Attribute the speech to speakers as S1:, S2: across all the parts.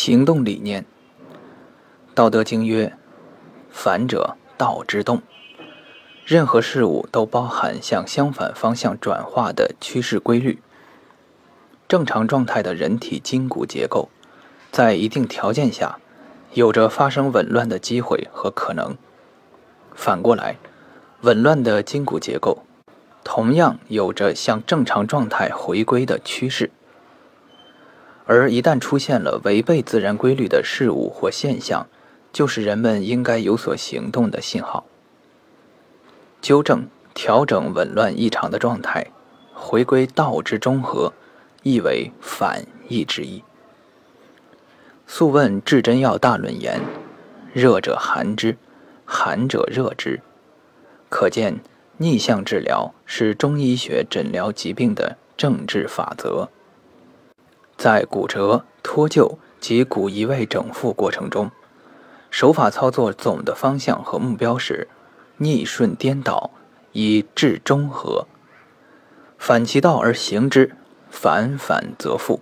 S1: 行动理念，《道德经》曰：“反者，道之动。”任何事物都包含向相反方向转化的趋势规律。正常状态的人体筋骨结构，在一定条件下，有着发生紊乱的机会和可能。反过来，紊乱的筋骨结构，同样有着向正常状态回归的趋势。而一旦出现了违背自然规律的事物或现象，就是人们应该有所行动的信号。纠正、调整紊乱异常的状态，回归道之中和，意为反义之意。《素问·至真要大论》言：“热者寒之，寒者热之。”可见逆向治疗是中医学诊疗疾病的政治法则。在骨折、脱臼及骨移位整复过程中，手法操作总的方向和目标是逆顺颠倒，以治中和。反其道而行之，反反则复。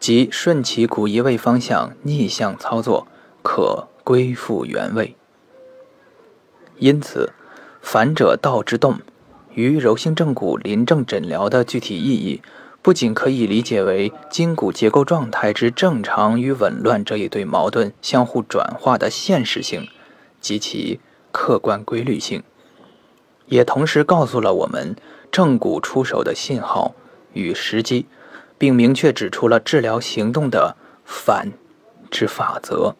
S1: 即顺其骨移位方向逆向操作，可归复原位。因此，反者道之动，于柔性正骨临证诊疗的具体意义。不仅可以理解为筋骨结构状态之正常与紊乱这一对矛盾相互转化的现实性及其客观规律性，也同时告诉了我们正骨出手的信号与时机，并明确指出了治疗行动的反之法则。